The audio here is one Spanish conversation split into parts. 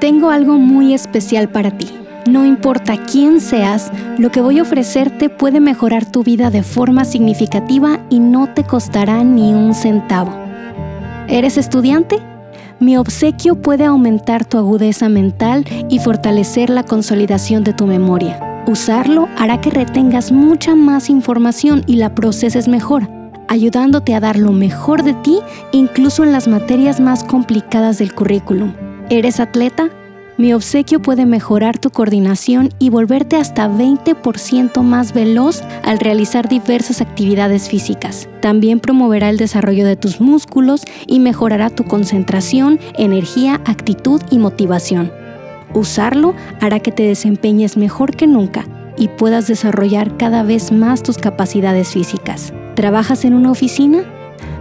Tengo algo muy especial para ti. No importa quién seas, lo que voy a ofrecerte puede mejorar tu vida de forma significativa y no te costará ni un centavo. ¿Eres estudiante? Mi obsequio puede aumentar tu agudeza mental y fortalecer la consolidación de tu memoria. Usarlo hará que retengas mucha más información y la proceses mejor, ayudándote a dar lo mejor de ti incluso en las materias más complicadas del currículum. ¿Eres atleta? Mi obsequio puede mejorar tu coordinación y volverte hasta 20% más veloz al realizar diversas actividades físicas. También promoverá el desarrollo de tus músculos y mejorará tu concentración, energía, actitud y motivación. Usarlo hará que te desempeñes mejor que nunca y puedas desarrollar cada vez más tus capacidades físicas. ¿Trabajas en una oficina?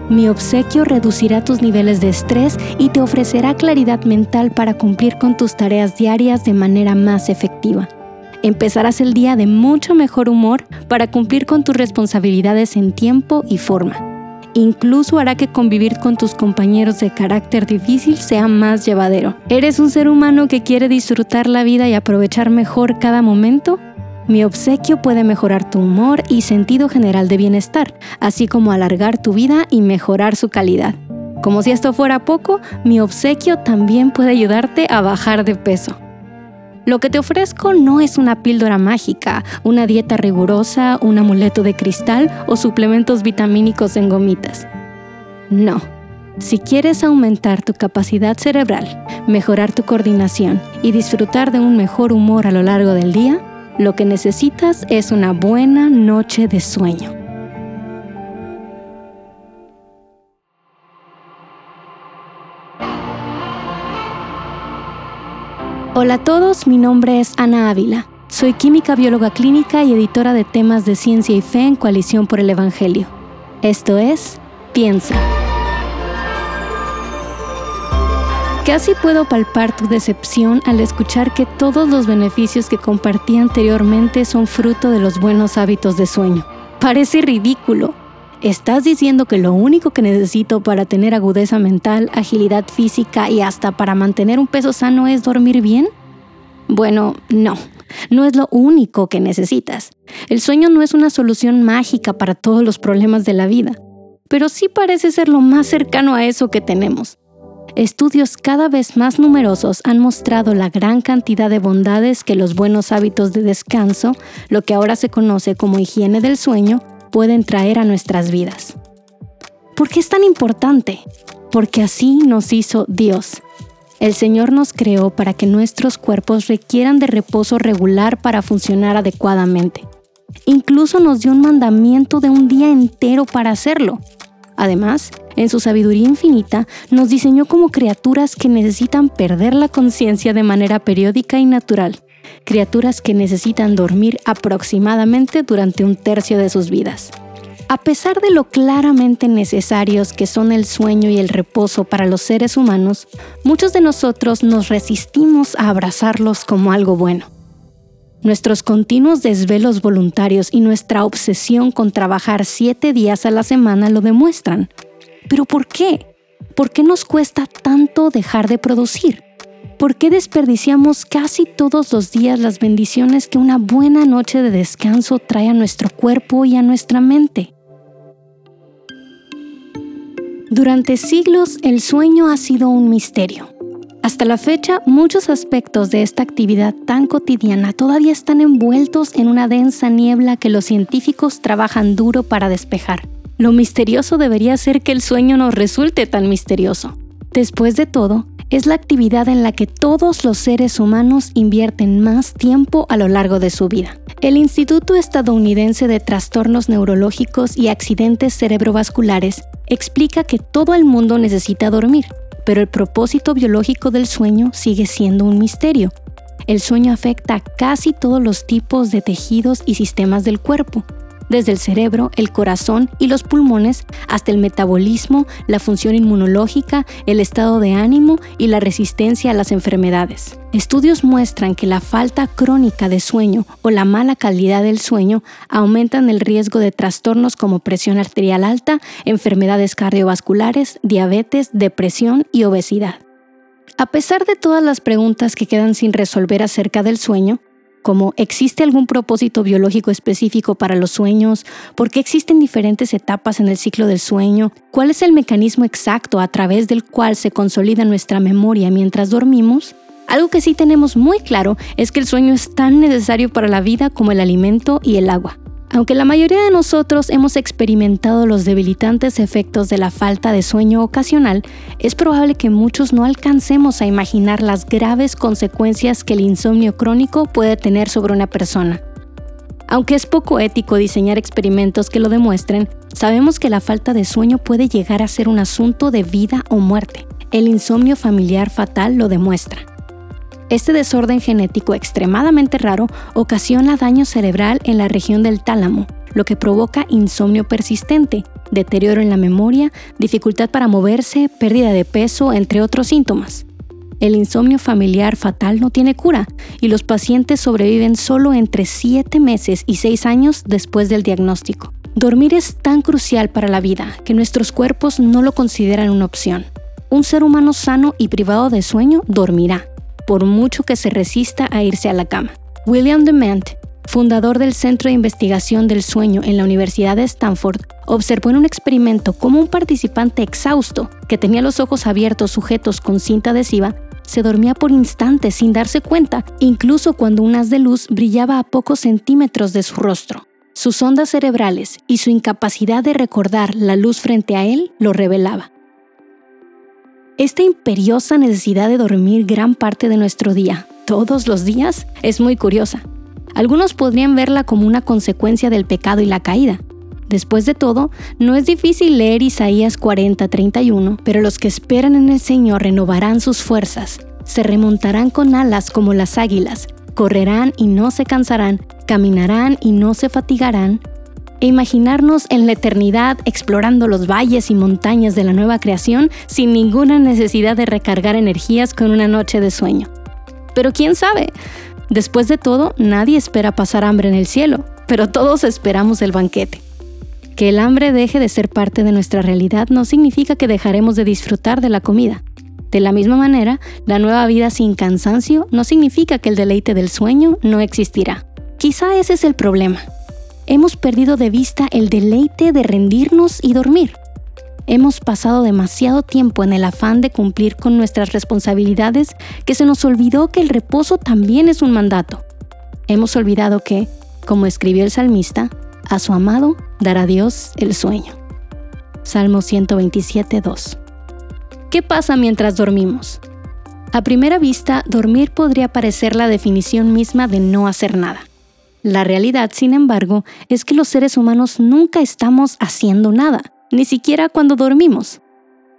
Mi obsequio reducirá tus niveles de estrés y te ofrecerá claridad mental para cumplir con tus tareas diarias de manera más efectiva. Empezarás el día de mucho mejor humor para cumplir con tus responsabilidades en tiempo y forma. Incluso hará que convivir con tus compañeros de carácter difícil sea más llevadero. ¿Eres un ser humano que quiere disfrutar la vida y aprovechar mejor cada momento? Mi obsequio puede mejorar tu humor y sentido general de bienestar, así como alargar tu vida y mejorar su calidad. Como si esto fuera poco, mi obsequio también puede ayudarte a bajar de peso. Lo que te ofrezco no es una píldora mágica, una dieta rigurosa, un amuleto de cristal o suplementos vitamínicos en gomitas. No. Si quieres aumentar tu capacidad cerebral, mejorar tu coordinación y disfrutar de un mejor humor a lo largo del día, lo que necesitas es una buena noche de sueño. Hola a todos, mi nombre es Ana Ávila. Soy química bióloga clínica y editora de temas de ciencia y fe en Coalición por el Evangelio. Esto es Piensa. Casi puedo palpar tu decepción al escuchar que todos los beneficios que compartí anteriormente son fruto de los buenos hábitos de sueño. Parece ridículo. ¿Estás diciendo que lo único que necesito para tener agudeza mental, agilidad física y hasta para mantener un peso sano es dormir bien? Bueno, no, no es lo único que necesitas. El sueño no es una solución mágica para todos los problemas de la vida, pero sí parece ser lo más cercano a eso que tenemos. Estudios cada vez más numerosos han mostrado la gran cantidad de bondades que los buenos hábitos de descanso, lo que ahora se conoce como higiene del sueño, pueden traer a nuestras vidas. ¿Por qué es tan importante? Porque así nos hizo Dios. El Señor nos creó para que nuestros cuerpos requieran de reposo regular para funcionar adecuadamente. Incluso nos dio un mandamiento de un día entero para hacerlo. Además, en su sabiduría infinita, nos diseñó como criaturas que necesitan perder la conciencia de manera periódica y natural criaturas que necesitan dormir aproximadamente durante un tercio de sus vidas. A pesar de lo claramente necesarios que son el sueño y el reposo para los seres humanos, muchos de nosotros nos resistimos a abrazarlos como algo bueno. Nuestros continuos desvelos voluntarios y nuestra obsesión con trabajar siete días a la semana lo demuestran. ¿Pero por qué? ¿Por qué nos cuesta tanto dejar de producir? ¿Por qué desperdiciamos casi todos los días las bendiciones que una buena noche de descanso trae a nuestro cuerpo y a nuestra mente? Durante siglos el sueño ha sido un misterio. Hasta la fecha, muchos aspectos de esta actividad tan cotidiana todavía están envueltos en una densa niebla que los científicos trabajan duro para despejar. Lo misterioso debería ser que el sueño nos resulte tan misterioso. Después de todo, es la actividad en la que todos los seres humanos invierten más tiempo a lo largo de su vida. El Instituto Estadounidense de Trastornos Neurológicos y Accidentes Cerebrovasculares explica que todo el mundo necesita dormir, pero el propósito biológico del sueño sigue siendo un misterio. El sueño afecta a casi todos los tipos de tejidos y sistemas del cuerpo, desde el cerebro, el corazón y los pulmones hasta el metabolismo, la función inmunológica, el estado de ánimo y la resistencia a las enfermedades. Estudios muestran que la falta crónica de sueño o la mala calidad del sueño aumentan el riesgo de trastornos como presión arterial alta, enfermedades cardiovasculares, diabetes, depresión y obesidad. A pesar de todas las preguntas que quedan sin resolver acerca del sueño, como ¿existe algún propósito biológico específico para los sueños? ¿Por qué existen diferentes etapas en el ciclo del sueño? ¿Cuál es el mecanismo exacto a través del cual se consolida nuestra memoria mientras dormimos? Algo que sí tenemos muy claro es que el sueño es tan necesario para la vida como el alimento y el agua. Aunque la mayoría de nosotros hemos experimentado los debilitantes efectos de la falta de sueño ocasional, es probable que muchos no alcancemos a imaginar las graves consecuencias que el insomnio crónico puede tener sobre una persona. Aunque es poco ético diseñar experimentos que lo demuestren, sabemos que la falta de sueño puede llegar a ser un asunto de vida o muerte. El insomnio familiar fatal lo demuestra. Este desorden genético extremadamente raro ocasiona daño cerebral en la región del tálamo, lo que provoca insomnio persistente, deterioro en la memoria, dificultad para moverse, pérdida de peso, entre otros síntomas. El insomnio familiar fatal no tiene cura y los pacientes sobreviven solo entre 7 meses y 6 años después del diagnóstico. Dormir es tan crucial para la vida que nuestros cuerpos no lo consideran una opción. Un ser humano sano y privado de sueño dormirá, por mucho que se resista a irse a la cama. William Dement, fundador del Centro de Investigación del Sueño en la Universidad de Stanford, observó en un experimento cómo un participante exhausto, que tenía los ojos abiertos sujetos con cinta adhesiva, se dormía por instantes sin darse cuenta, incluso cuando un haz de luz brillaba a pocos centímetros de su rostro. Sus ondas cerebrales y su incapacidad de recordar la luz frente a él lo revelaba. Esta imperiosa necesidad de dormir gran parte de nuestro día, todos los días, es muy curiosa. Algunos podrían verla como una consecuencia del pecado y la caída. Después de todo, no es difícil leer Isaías 40:31, pero los que esperan en el Señor renovarán sus fuerzas, se remontarán con alas como las águilas, correrán y no se cansarán, caminarán y no se fatigarán, e imaginarnos en la eternidad explorando los valles y montañas de la nueva creación sin ninguna necesidad de recargar energías con una noche de sueño. Pero quién sabe, después de todo nadie espera pasar hambre en el cielo, pero todos esperamos el banquete. Que el hambre deje de ser parte de nuestra realidad no significa que dejaremos de disfrutar de la comida. De la misma manera, la nueva vida sin cansancio no significa que el deleite del sueño no existirá. Quizá ese es el problema hemos perdido de vista el deleite de rendirnos y dormir. Hemos pasado demasiado tiempo en el afán de cumplir con nuestras responsabilidades que se nos olvidó que el reposo también es un mandato. Hemos olvidado que, como escribió el salmista, a su amado dará Dios el sueño. Salmo 127, 2. ¿Qué pasa mientras dormimos? A primera vista, dormir podría parecer la definición misma de no hacer nada. La realidad, sin embargo, es que los seres humanos nunca estamos haciendo nada, ni siquiera cuando dormimos.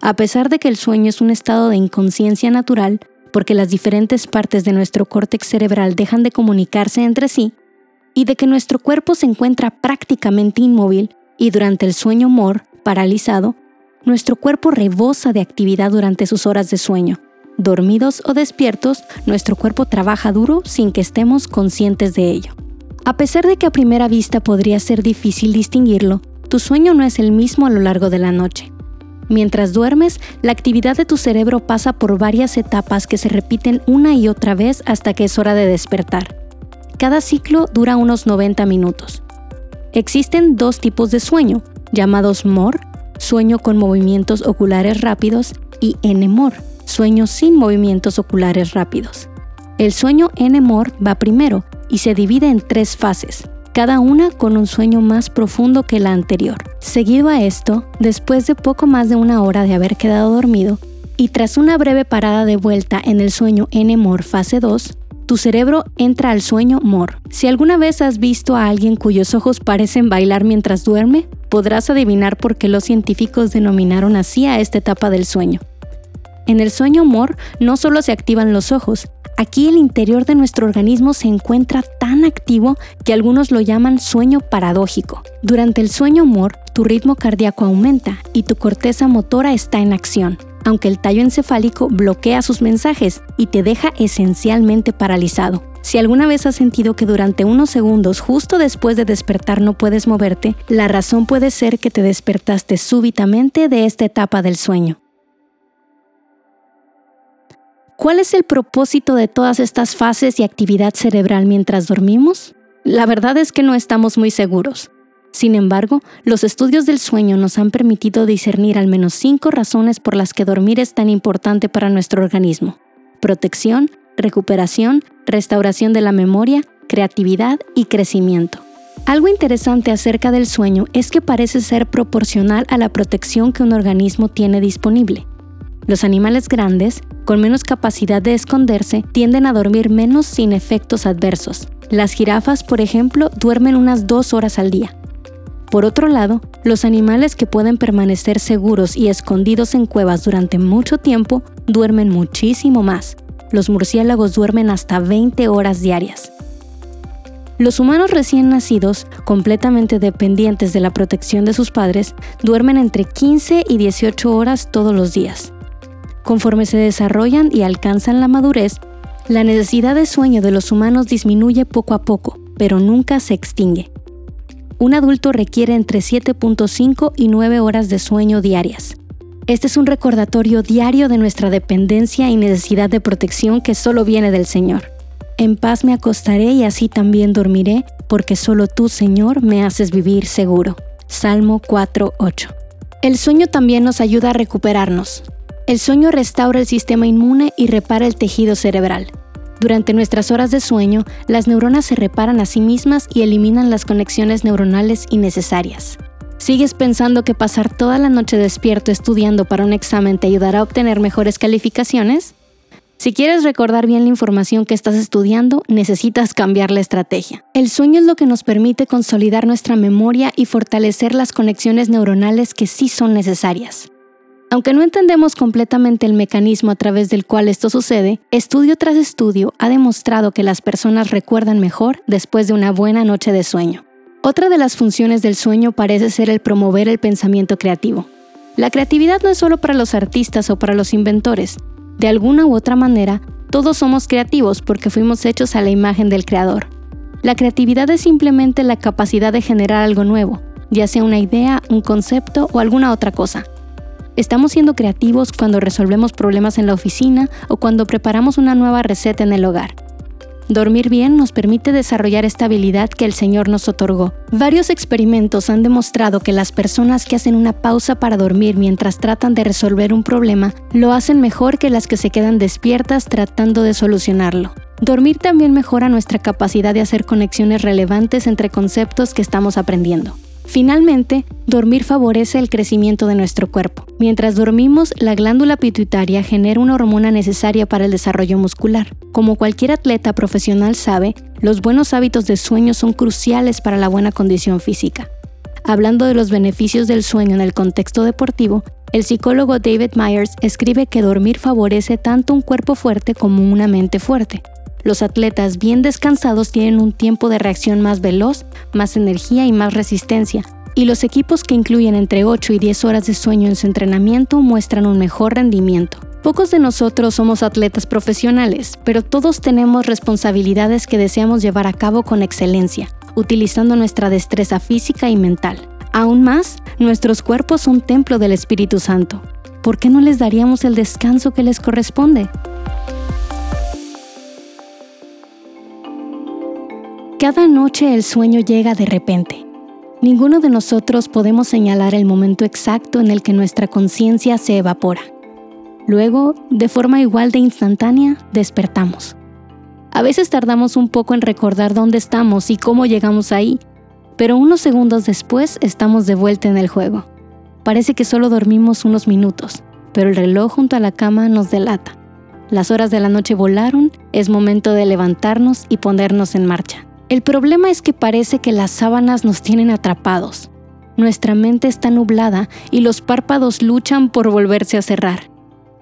A pesar de que el sueño es un estado de inconsciencia natural, porque las diferentes partes de nuestro córtex cerebral dejan de comunicarse entre sí, y de que nuestro cuerpo se encuentra prácticamente inmóvil y durante el sueño mor, paralizado, nuestro cuerpo rebosa de actividad durante sus horas de sueño. Dormidos o despiertos, nuestro cuerpo trabaja duro sin que estemos conscientes de ello. A pesar de que a primera vista podría ser difícil distinguirlo, tu sueño no es el mismo a lo largo de la noche. Mientras duermes, la actividad de tu cerebro pasa por varias etapas que se repiten una y otra vez hasta que es hora de despertar. Cada ciclo dura unos 90 minutos. Existen dos tipos de sueño, llamados MOR, sueño con movimientos oculares rápidos, y NMOR, sueño sin movimientos oculares rápidos. El sueño NMOR va primero y se divide en tres fases, cada una con un sueño más profundo que la anterior. Seguido a esto, después de poco más de una hora de haber quedado dormido, y tras una breve parada de vuelta en el sueño N-MOR fase 2, tu cerebro entra al sueño MOR. Si alguna vez has visto a alguien cuyos ojos parecen bailar mientras duerme, podrás adivinar por qué los científicos denominaron así a esta etapa del sueño. En el sueño MOR no solo se activan los ojos, Aquí el interior de nuestro organismo se encuentra tan activo que algunos lo llaman sueño paradójico. Durante el sueño MOR, tu ritmo cardíaco aumenta y tu corteza motora está en acción, aunque el tallo encefálico bloquea sus mensajes y te deja esencialmente paralizado. Si alguna vez has sentido que durante unos segundos justo después de despertar no puedes moverte, la razón puede ser que te despertaste súbitamente de esta etapa del sueño. ¿Cuál es el propósito de todas estas fases y actividad cerebral mientras dormimos? La verdad es que no estamos muy seguros. Sin embargo, los estudios del sueño nos han permitido discernir al menos cinco razones por las que dormir es tan importante para nuestro organismo. Protección, recuperación, restauración de la memoria, creatividad y crecimiento. Algo interesante acerca del sueño es que parece ser proporcional a la protección que un organismo tiene disponible. Los animales grandes, con menos capacidad de esconderse, tienden a dormir menos sin efectos adversos. Las jirafas, por ejemplo, duermen unas dos horas al día, por otro lado, los animales que pueden permanecer seguros y escondidos en cuevas durante mucho tiempo duermen muchísimo más. Los murciélagos duermen hasta 20 horas diarias. Los humanos recién nacidos, completamente dependientes de la protección de sus padres, duermen entre 15 y 18 horas todos los días. Conforme se desarrollan y alcanzan la madurez, la necesidad de sueño de los humanos disminuye poco a poco, pero nunca se extingue un adulto requiere entre 7.5 y 9 horas de sueño diarias. Este es un recordatorio diario de nuestra dependencia y necesidad de protección que solo viene del Señor. En paz me acostaré y así también dormiré, porque solo tú, Señor, me haces vivir seguro. Salmo 4.8. El sueño también nos ayuda a recuperarnos. El sueño restaura el sistema inmune y repara el tejido cerebral. Durante nuestras horas de sueño, las neuronas se reparan a sí mismas y eliminan las conexiones neuronales innecesarias. ¿Sigues pensando que pasar toda la noche despierto estudiando para un examen te ayudará a obtener mejores calificaciones? Si quieres recordar bien la información que estás estudiando, necesitas cambiar la estrategia. El sueño es lo que nos permite consolidar nuestra memoria y fortalecer las conexiones neuronales que sí son necesarias. Aunque no entendemos completamente el mecanismo a través del cual esto sucede, estudio tras estudio ha demostrado que las personas recuerdan mejor después de una buena noche de sueño. Otra de las funciones del sueño parece ser el promover el pensamiento creativo. La creatividad no es solo para los artistas o para los inventores. De alguna u otra manera, todos somos creativos porque fuimos hechos a la imagen del Creador. La creatividad es simplemente la capacidad de generar algo nuevo, ya sea una idea, un concepto o alguna otra cosa. Estamos siendo creativos cuando resolvemos problemas en la oficina o cuando preparamos una nueva receta en el hogar. Dormir bien nos permite desarrollar esta habilidad que el Señor nos otorgó. Varios experimentos han demostrado que las personas que hacen una pausa para dormir mientras tratan de resolver un problema lo hacen mejor que las que se quedan despiertas tratando de solucionarlo. Dormir también mejora nuestra capacidad de hacer conexiones relevantes entre conceptos que estamos aprendiendo. Finalmente, dormir favorece el crecimiento de nuestro cuerpo. Mientras dormimos, la glándula pituitaria genera una hormona necesaria para el desarrollo muscular. Como cualquier atleta profesional sabe, los buenos hábitos de sueño son cruciales para la buena condición física. Hablando de los beneficios del sueño en el contexto deportivo, el psicólogo David Myers escribe que dormir favorece tanto un cuerpo fuerte como una mente fuerte. Los atletas bien descansados tienen un tiempo de reacción más veloz, más energía y más resistencia, y los equipos que incluyen entre 8 y 10 horas de sueño en su entrenamiento muestran un mejor rendimiento. Pocos de nosotros somos atletas profesionales, pero todos tenemos responsabilidades que deseamos llevar a cabo con excelencia, utilizando nuestra destreza física y mental. Aún más, nuestros cuerpos son templo del Espíritu Santo. ¿Por qué no les daríamos el descanso que les corresponde? Cada noche el sueño llega de repente. Ninguno de nosotros podemos señalar el momento exacto en el que nuestra conciencia se evapora. Luego, de forma igual de instantánea, despertamos. A veces tardamos un poco en recordar dónde estamos y cómo llegamos ahí, pero unos segundos después estamos de vuelta en el juego. Parece que solo dormimos unos minutos, pero el reloj junto a la cama nos delata. Las horas de la noche volaron, es momento de levantarnos y ponernos en marcha. El problema es que parece que las sábanas nos tienen atrapados. Nuestra mente está nublada y los párpados luchan por volverse a cerrar.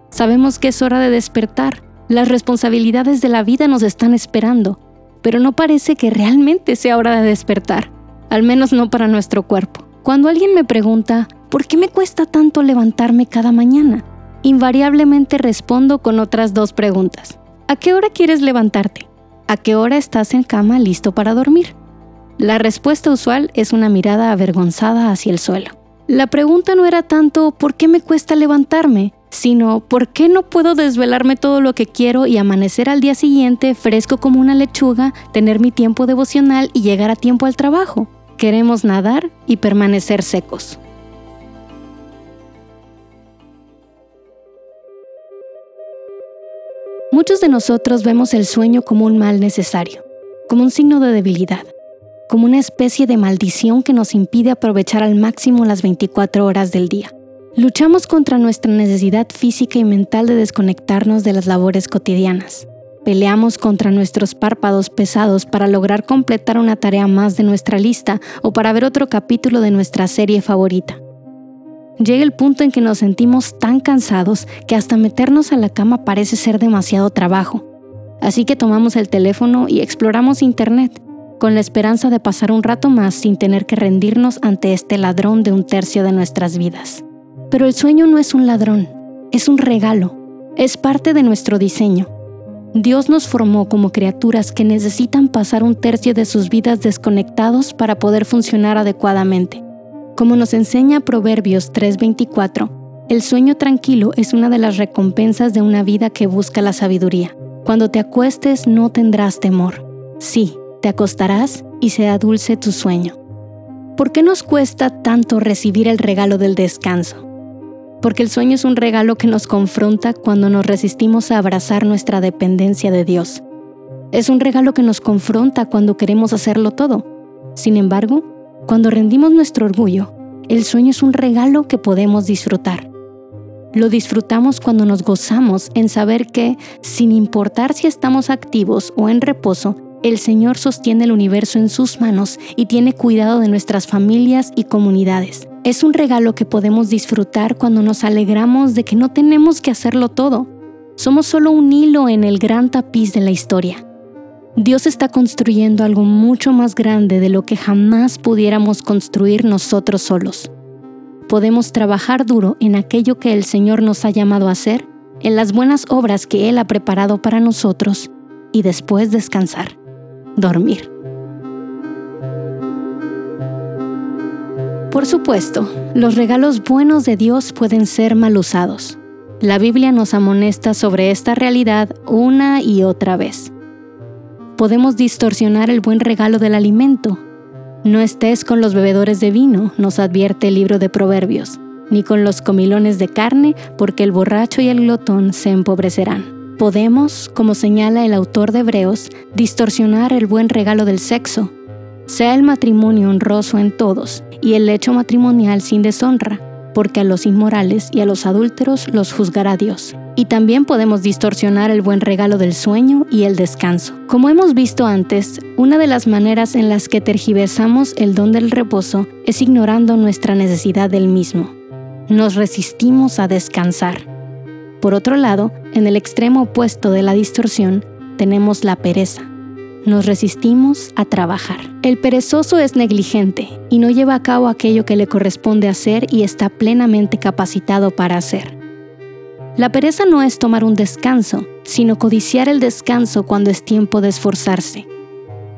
Sabemos que es hora de despertar. Las responsabilidades de la vida nos están esperando, pero no parece que realmente sea hora de despertar, al menos no para nuestro cuerpo. Cuando alguien me pregunta, ¿por qué me cuesta tanto levantarme cada mañana? Invariablemente respondo con otras dos preguntas. ¿A qué hora quieres levantarte? ¿A qué hora estás en cama listo para dormir? La respuesta usual es una mirada avergonzada hacia el suelo. La pregunta no era tanto ¿por qué me cuesta levantarme? sino ¿por qué no puedo desvelarme todo lo que quiero y amanecer al día siguiente fresco como una lechuga, tener mi tiempo devocional y llegar a tiempo al trabajo? Queremos nadar y permanecer secos. Muchos de nosotros vemos el sueño como un mal necesario, como un signo de debilidad, como una especie de maldición que nos impide aprovechar al máximo las 24 horas del día. Luchamos contra nuestra necesidad física y mental de desconectarnos de las labores cotidianas. Peleamos contra nuestros párpados pesados para lograr completar una tarea más de nuestra lista o para ver otro capítulo de nuestra serie favorita. Llega el punto en que nos sentimos tan cansados que hasta meternos a la cama parece ser demasiado trabajo. Así que tomamos el teléfono y exploramos Internet, con la esperanza de pasar un rato más sin tener que rendirnos ante este ladrón de un tercio de nuestras vidas. Pero el sueño no es un ladrón, es un regalo, es parte de nuestro diseño. Dios nos formó como criaturas que necesitan pasar un tercio de sus vidas desconectados para poder funcionar adecuadamente. Como nos enseña Proverbios 3:24, el sueño tranquilo es una de las recompensas de una vida que busca la sabiduría. Cuando te acuestes no tendrás temor. Sí, te acostarás y será dulce tu sueño. ¿Por qué nos cuesta tanto recibir el regalo del descanso? porque el sueño es un regalo que nos confronta cuando nos resistimos a abrazar nuestra dependencia de Dios. Es un regalo que nos confronta cuando queremos hacerlo todo. Sin embargo, cuando rendimos nuestro orgullo, el sueño es un regalo que podemos disfrutar. Lo disfrutamos cuando nos gozamos en saber que, sin importar si estamos activos o en reposo, el Señor sostiene el universo en sus manos y tiene cuidado de nuestras familias y comunidades. Es un regalo que podemos disfrutar cuando nos alegramos de que no tenemos que hacerlo todo. Somos solo un hilo en el gran tapiz de la historia. Dios está construyendo algo mucho más grande de lo que jamás pudiéramos construir nosotros solos. Podemos trabajar duro en aquello que el Señor nos ha llamado a hacer, en las buenas obras que Él ha preparado para nosotros, y después descansar, dormir. Por supuesto, los regalos buenos de Dios pueden ser mal usados. La Biblia nos amonesta sobre esta realidad una y otra vez. Podemos distorsionar el buen regalo del alimento. No estés con los bebedores de vino, nos advierte el libro de Proverbios, ni con los comilones de carne, porque el borracho y el glotón se empobrecerán. Podemos, como señala el autor de Hebreos, distorsionar el buen regalo del sexo, sea el matrimonio honroso en todos y el hecho matrimonial sin deshonra, porque a los inmorales y a los adúlteros los juzgará Dios. Y también podemos distorsionar el buen regalo del sueño y el descanso. Como hemos visto antes, una de las maneras en las que tergiversamos el don del reposo es ignorando nuestra necesidad del mismo. Nos resistimos a descansar. Por otro lado, en el extremo opuesto de la distorsión, tenemos la pereza nos resistimos a trabajar. El perezoso es negligente y no lleva a cabo aquello que le corresponde hacer y está plenamente capacitado para hacer. La pereza no es tomar un descanso, sino codiciar el descanso cuando es tiempo de esforzarse.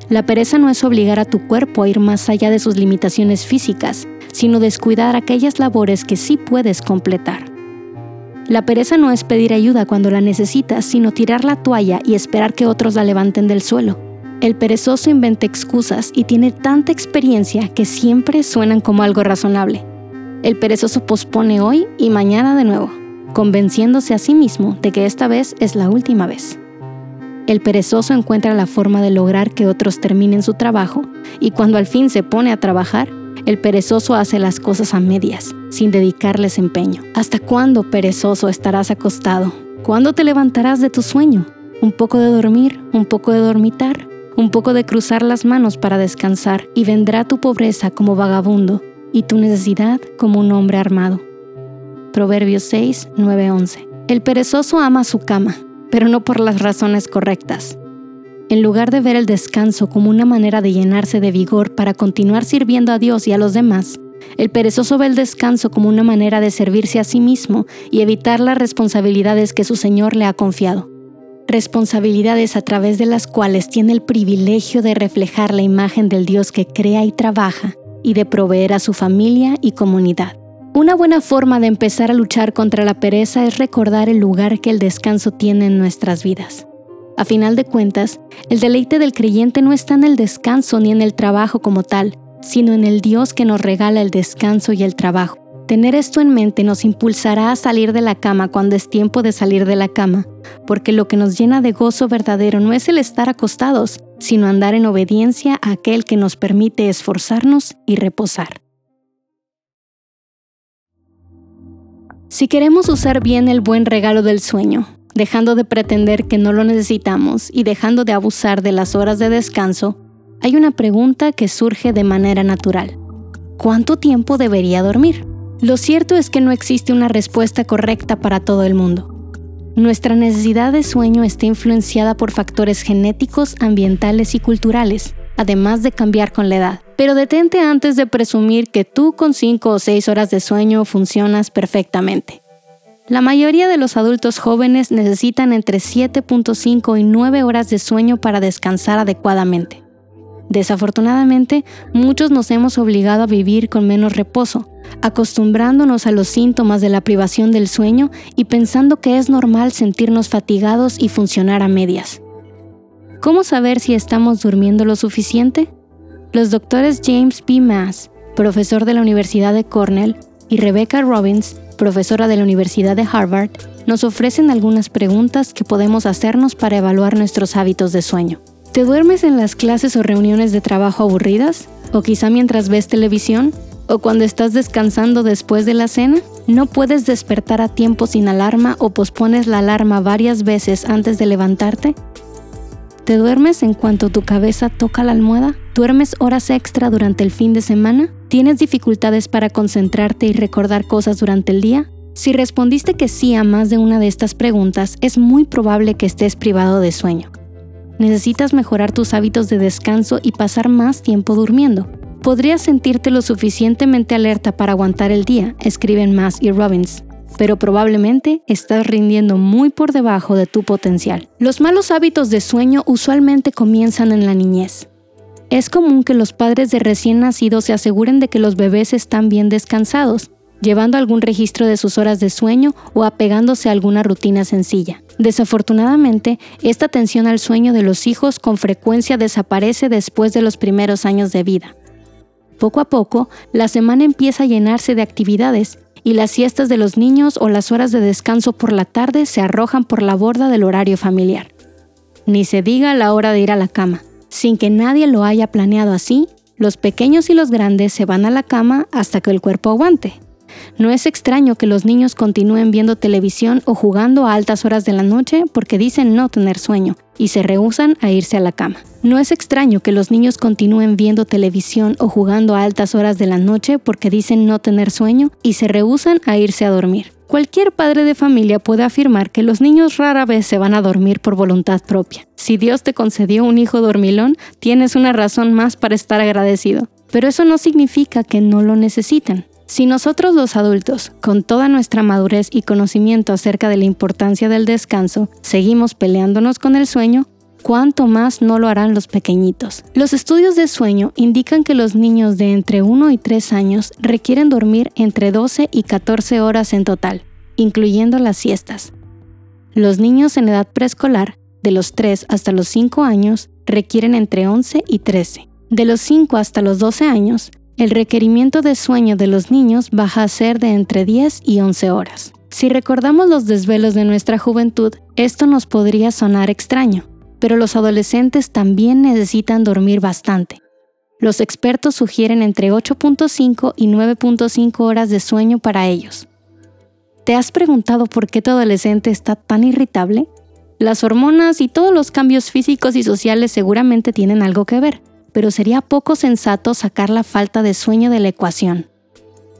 La pereza no es obligar a tu cuerpo a ir más allá de sus limitaciones físicas, sino descuidar aquellas labores que sí puedes completar. La pereza no es pedir ayuda cuando la necesitas, sino tirar la toalla y esperar que otros la levanten del suelo. El perezoso inventa excusas y tiene tanta experiencia que siempre suenan como algo razonable. El perezoso pospone hoy y mañana de nuevo, convenciéndose a sí mismo de que esta vez es la última vez. El perezoso encuentra la forma de lograr que otros terminen su trabajo y cuando al fin se pone a trabajar, el perezoso hace las cosas a medias, sin dedicarles empeño. ¿Hasta cuándo, perezoso, estarás acostado? ¿Cuándo te levantarás de tu sueño? ¿Un poco de dormir? ¿Un poco de dormitar? Un poco de cruzar las manos para descansar, y vendrá tu pobreza como vagabundo, y tu necesidad como un hombre armado. Proverbios 6, 9, 11. El perezoso ama su cama, pero no por las razones correctas. En lugar de ver el descanso como una manera de llenarse de vigor para continuar sirviendo a Dios y a los demás, el perezoso ve el descanso como una manera de servirse a sí mismo y evitar las responsabilidades que su Señor le ha confiado responsabilidades a través de las cuales tiene el privilegio de reflejar la imagen del Dios que crea y trabaja y de proveer a su familia y comunidad. Una buena forma de empezar a luchar contra la pereza es recordar el lugar que el descanso tiene en nuestras vidas. A final de cuentas, el deleite del creyente no está en el descanso ni en el trabajo como tal, sino en el Dios que nos regala el descanso y el trabajo. Tener esto en mente nos impulsará a salir de la cama cuando es tiempo de salir de la cama, porque lo que nos llena de gozo verdadero no es el estar acostados, sino andar en obediencia a aquel que nos permite esforzarnos y reposar. Si queremos usar bien el buen regalo del sueño, dejando de pretender que no lo necesitamos y dejando de abusar de las horas de descanso, hay una pregunta que surge de manera natural. ¿Cuánto tiempo debería dormir? Lo cierto es que no existe una respuesta correcta para todo el mundo. Nuestra necesidad de sueño está influenciada por factores genéticos, ambientales y culturales, además de cambiar con la edad. Pero detente antes de presumir que tú con 5 o 6 horas de sueño funcionas perfectamente. La mayoría de los adultos jóvenes necesitan entre 7.5 y 9 horas de sueño para descansar adecuadamente. Desafortunadamente, muchos nos hemos obligado a vivir con menos reposo, acostumbrándonos a los síntomas de la privación del sueño y pensando que es normal sentirnos fatigados y funcionar a medias. ¿Cómo saber si estamos durmiendo lo suficiente? Los doctores James B. Mass, profesor de la Universidad de Cornell, y Rebecca Robbins, profesora de la Universidad de Harvard, nos ofrecen algunas preguntas que podemos hacernos para evaluar nuestros hábitos de sueño. ¿Te duermes en las clases o reuniones de trabajo aburridas? ¿O quizá mientras ves televisión? ¿O cuando estás descansando después de la cena? ¿No puedes despertar a tiempo sin alarma o pospones la alarma varias veces antes de levantarte? ¿Te duermes en cuanto tu cabeza toca la almohada? ¿Duermes horas extra durante el fin de semana? ¿Tienes dificultades para concentrarte y recordar cosas durante el día? Si respondiste que sí a más de una de estas preguntas, es muy probable que estés privado de sueño. Necesitas mejorar tus hábitos de descanso y pasar más tiempo durmiendo. Podrías sentirte lo suficientemente alerta para aguantar el día, escriben Mass y Robbins pero probablemente estás rindiendo muy por debajo de tu potencial. Los malos hábitos de sueño usualmente comienzan en la niñez. Es común que los padres de recién nacidos se aseguren de que los bebés están bien descansados, llevando algún registro de sus horas de sueño o apegándose a alguna rutina sencilla. Desafortunadamente, esta atención al sueño de los hijos con frecuencia desaparece después de los primeros años de vida. Poco a poco, la semana empieza a llenarse de actividades y las siestas de los niños o las horas de descanso por la tarde se arrojan por la borda del horario familiar. Ni se diga la hora de ir a la cama. Sin que nadie lo haya planeado así, los pequeños y los grandes se van a la cama hasta que el cuerpo aguante. No es extraño que los niños continúen viendo televisión o jugando a altas horas de la noche porque dicen no tener sueño y se rehusan a irse a la cama. No es extraño que los niños continúen viendo televisión o jugando a altas horas de la noche porque dicen no tener sueño y se rehusan a irse a dormir. Cualquier padre de familia puede afirmar que los niños rara vez se van a dormir por voluntad propia. Si Dios te concedió un hijo dormilón, tienes una razón más para estar agradecido. Pero eso no significa que no lo necesiten. Si nosotros los adultos, con toda nuestra madurez y conocimiento acerca de la importancia del descanso, seguimos peleándonos con el sueño, cuánto más no lo harán los pequeñitos. Los estudios de sueño indican que los niños de entre 1 y 3 años requieren dormir entre 12 y 14 horas en total, incluyendo las siestas. Los niños en edad preescolar, de los 3 hasta los 5 años, requieren entre 11 y 13. De los 5 hasta los 12 años, el requerimiento de sueño de los niños baja a ser de entre 10 y 11 horas. Si recordamos los desvelos de nuestra juventud, esto nos podría sonar extraño, pero los adolescentes también necesitan dormir bastante. Los expertos sugieren entre 8.5 y 9.5 horas de sueño para ellos. ¿Te has preguntado por qué tu adolescente está tan irritable? Las hormonas y todos los cambios físicos y sociales seguramente tienen algo que ver pero sería poco sensato sacar la falta de sueño de la ecuación.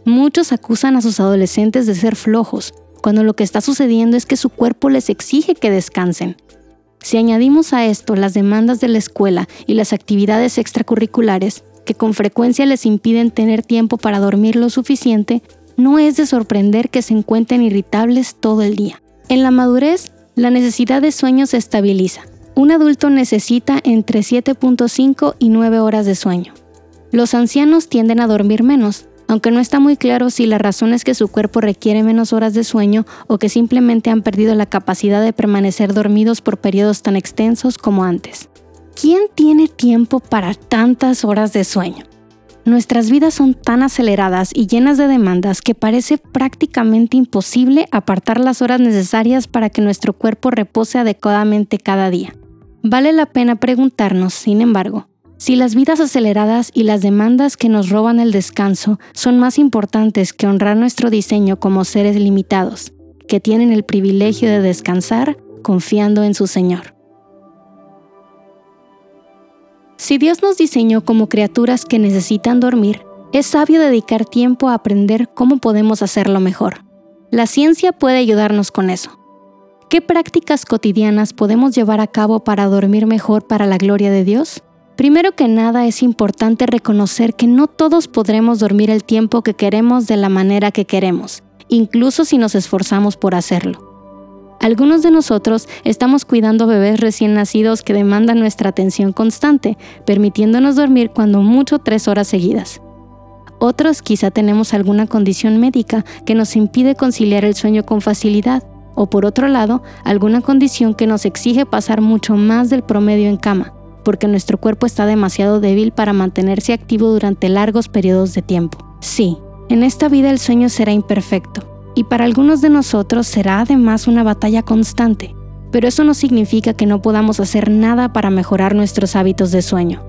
Muchos acusan a sus adolescentes de ser flojos, cuando lo que está sucediendo es que su cuerpo les exige que descansen. Si añadimos a esto las demandas de la escuela y las actividades extracurriculares, que con frecuencia les impiden tener tiempo para dormir lo suficiente, no es de sorprender que se encuentren irritables todo el día. En la madurez, la necesidad de sueño se estabiliza, un adulto necesita entre 7.5 y 9 horas de sueño. Los ancianos tienden a dormir menos, aunque no está muy claro si la razón es que su cuerpo requiere menos horas de sueño o que simplemente han perdido la capacidad de permanecer dormidos por periodos tan extensos como antes. ¿Quién tiene tiempo para tantas horas de sueño? Nuestras vidas son tan aceleradas y llenas de demandas que parece prácticamente imposible apartar las horas necesarias para que nuestro cuerpo repose adecuadamente cada día. Vale la pena preguntarnos, sin embargo, si las vidas aceleradas y las demandas que nos roban el descanso son más importantes que honrar nuestro diseño como seres limitados, que tienen el privilegio de descansar confiando en su Señor. Si Dios nos diseñó como criaturas que necesitan dormir, es sabio dedicar tiempo a aprender cómo podemos hacerlo mejor. La ciencia puede ayudarnos con eso. ¿Qué prácticas cotidianas podemos llevar a cabo para dormir mejor para la gloria de Dios? Primero que nada es importante reconocer que no todos podremos dormir el tiempo que queremos de la manera que queremos, incluso si nos esforzamos por hacerlo. Algunos de nosotros estamos cuidando bebés recién nacidos que demandan nuestra atención constante, permitiéndonos dormir cuando mucho tres horas seguidas. Otros quizá tenemos alguna condición médica que nos impide conciliar el sueño con facilidad, o por otro lado, alguna condición que nos exige pasar mucho más del promedio en cama, porque nuestro cuerpo está demasiado débil para mantenerse activo durante largos periodos de tiempo. Sí, en esta vida el sueño será imperfecto, y para algunos de nosotros será además una batalla constante, pero eso no significa que no podamos hacer nada para mejorar nuestros hábitos de sueño.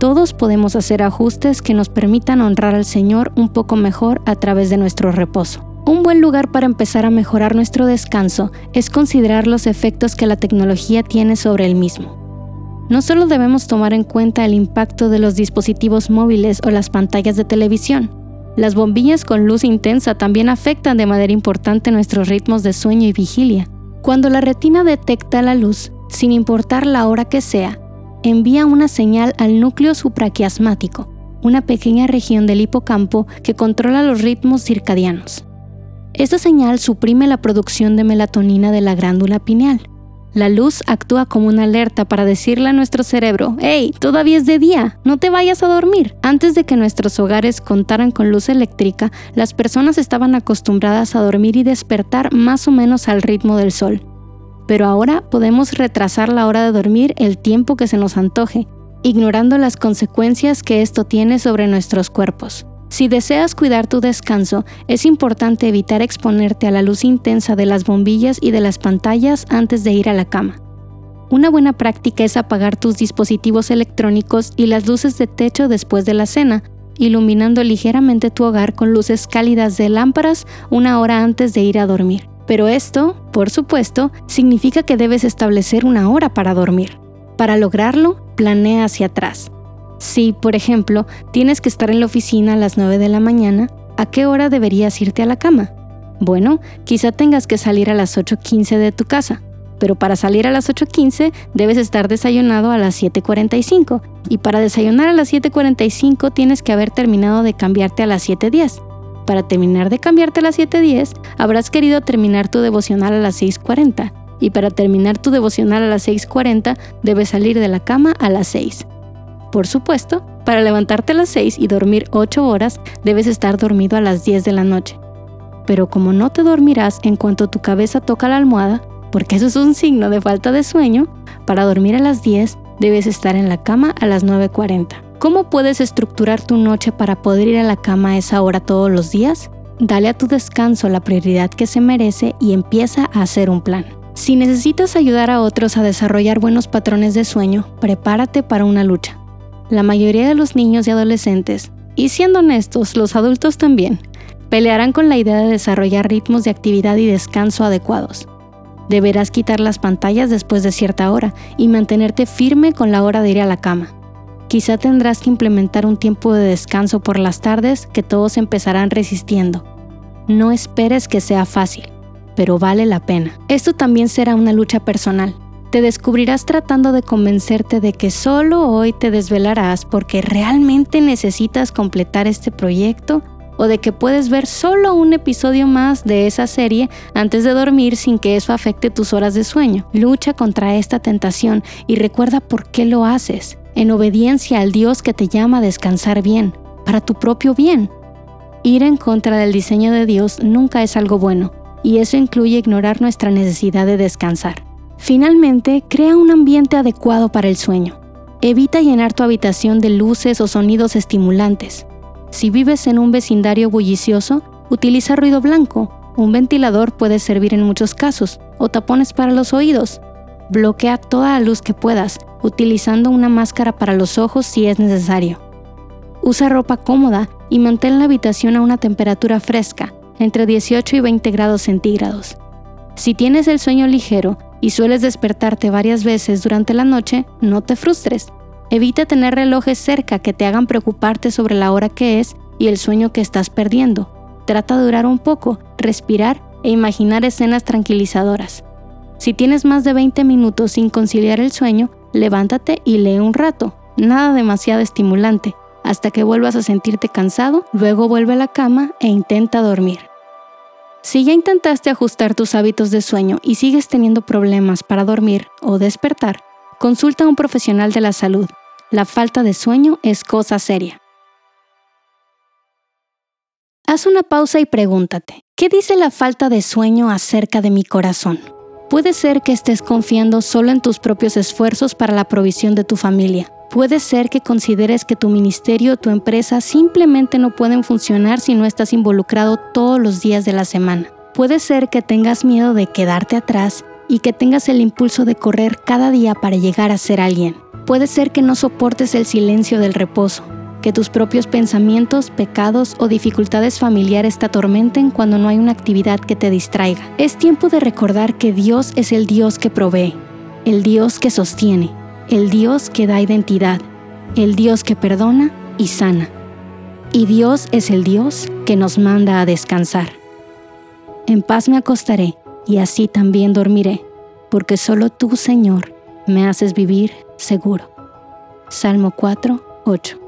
Todos podemos hacer ajustes que nos permitan honrar al Señor un poco mejor a través de nuestro reposo. Un buen lugar para empezar a mejorar nuestro descanso es considerar los efectos que la tecnología tiene sobre el mismo. No solo debemos tomar en cuenta el impacto de los dispositivos móviles o las pantallas de televisión, las bombillas con luz intensa también afectan de manera importante nuestros ritmos de sueño y vigilia. Cuando la retina detecta la luz, sin importar la hora que sea, envía una señal al núcleo supraquiasmático, una pequeña región del hipocampo que controla los ritmos circadianos. Esta señal suprime la producción de melatonina de la glándula pineal, la luz actúa como una alerta para decirle a nuestro cerebro, hey, todavía es de día, no te vayas a dormir. Antes de que nuestros hogares contaran con luz eléctrica, las personas estaban acostumbradas a dormir y despertar más o menos al ritmo del sol. Pero ahora podemos retrasar la hora de dormir el tiempo que se nos antoje, ignorando las consecuencias que esto tiene sobre nuestros cuerpos. Si deseas cuidar tu descanso, es importante evitar exponerte a la luz intensa de las bombillas y de las pantallas antes de ir a la cama. Una buena práctica es apagar tus dispositivos electrónicos y las luces de techo después de la cena, iluminando ligeramente tu hogar con luces cálidas de lámparas una hora antes de ir a dormir. Pero esto, por supuesto, significa que debes establecer una hora para dormir. Para lograrlo, planea hacia atrás. Si, por ejemplo, tienes que estar en la oficina a las 9 de la mañana, ¿a qué hora deberías irte a la cama? Bueno, quizá tengas que salir a las 8.15 de tu casa, pero para salir a las 8.15 debes estar desayunado a las 7.45 y para desayunar a las 7.45 tienes que haber terminado de cambiarte a las 7.10. Para terminar de cambiarte a las 7.10 habrás querido terminar tu devocional a las 6.40 y para terminar tu devocional a las 6.40 debes salir de la cama a las 6. Por supuesto, para levantarte a las 6 y dormir 8 horas, debes estar dormido a las 10 de la noche. Pero como no te dormirás en cuanto tu cabeza toca la almohada, porque eso es un signo de falta de sueño, para dormir a las 10 debes estar en la cama a las 9.40. ¿Cómo puedes estructurar tu noche para poder ir a la cama a esa hora todos los días? Dale a tu descanso la prioridad que se merece y empieza a hacer un plan. Si necesitas ayudar a otros a desarrollar buenos patrones de sueño, prepárate para una lucha. La mayoría de los niños y adolescentes, y siendo honestos, los adultos también, pelearán con la idea de desarrollar ritmos de actividad y descanso adecuados. Deberás quitar las pantallas después de cierta hora y mantenerte firme con la hora de ir a la cama. Quizá tendrás que implementar un tiempo de descanso por las tardes que todos empezarán resistiendo. No esperes que sea fácil, pero vale la pena. Esto también será una lucha personal te descubrirás tratando de convencerte de que solo hoy te desvelarás porque realmente necesitas completar este proyecto o de que puedes ver solo un episodio más de esa serie antes de dormir sin que eso afecte tus horas de sueño. Lucha contra esta tentación y recuerda por qué lo haces, en obediencia al Dios que te llama a descansar bien, para tu propio bien. Ir en contra del diseño de Dios nunca es algo bueno, y eso incluye ignorar nuestra necesidad de descansar. Finalmente, crea un ambiente adecuado para el sueño. Evita llenar tu habitación de luces o sonidos estimulantes. Si vives en un vecindario bullicioso, utiliza ruido blanco. Un ventilador puede servir en muchos casos, o tapones para los oídos. Bloquea toda la luz que puedas, utilizando una máscara para los ojos si es necesario. Usa ropa cómoda y mantén la habitación a una temperatura fresca, entre 18 y 20 grados centígrados. Si tienes el sueño ligero y sueles despertarte varias veces durante la noche, no te frustres. Evita tener relojes cerca que te hagan preocuparte sobre la hora que es y el sueño que estás perdiendo. Trata de durar un poco, respirar e imaginar escenas tranquilizadoras. Si tienes más de 20 minutos sin conciliar el sueño, levántate y lee un rato, nada demasiado estimulante, hasta que vuelvas a sentirte cansado, luego vuelve a la cama e intenta dormir. Si ya intentaste ajustar tus hábitos de sueño y sigues teniendo problemas para dormir o despertar, consulta a un profesional de la salud. La falta de sueño es cosa seria. Haz una pausa y pregúntate, ¿qué dice la falta de sueño acerca de mi corazón? Puede ser que estés confiando solo en tus propios esfuerzos para la provisión de tu familia, Puede ser que consideres que tu ministerio o tu empresa simplemente no pueden funcionar si no estás involucrado todos los días de la semana. Puede ser que tengas miedo de quedarte atrás y que tengas el impulso de correr cada día para llegar a ser alguien. Puede ser que no soportes el silencio del reposo, que tus propios pensamientos, pecados o dificultades familiares te atormenten cuando no hay una actividad que te distraiga. Es tiempo de recordar que Dios es el Dios que provee, el Dios que sostiene, el Dios que da identidad, el Dios que perdona y sana. Y Dios es el Dios que nos manda a descansar. En paz me acostaré y así también dormiré, porque solo tú, Señor, me haces vivir seguro. Salmo 4, 8.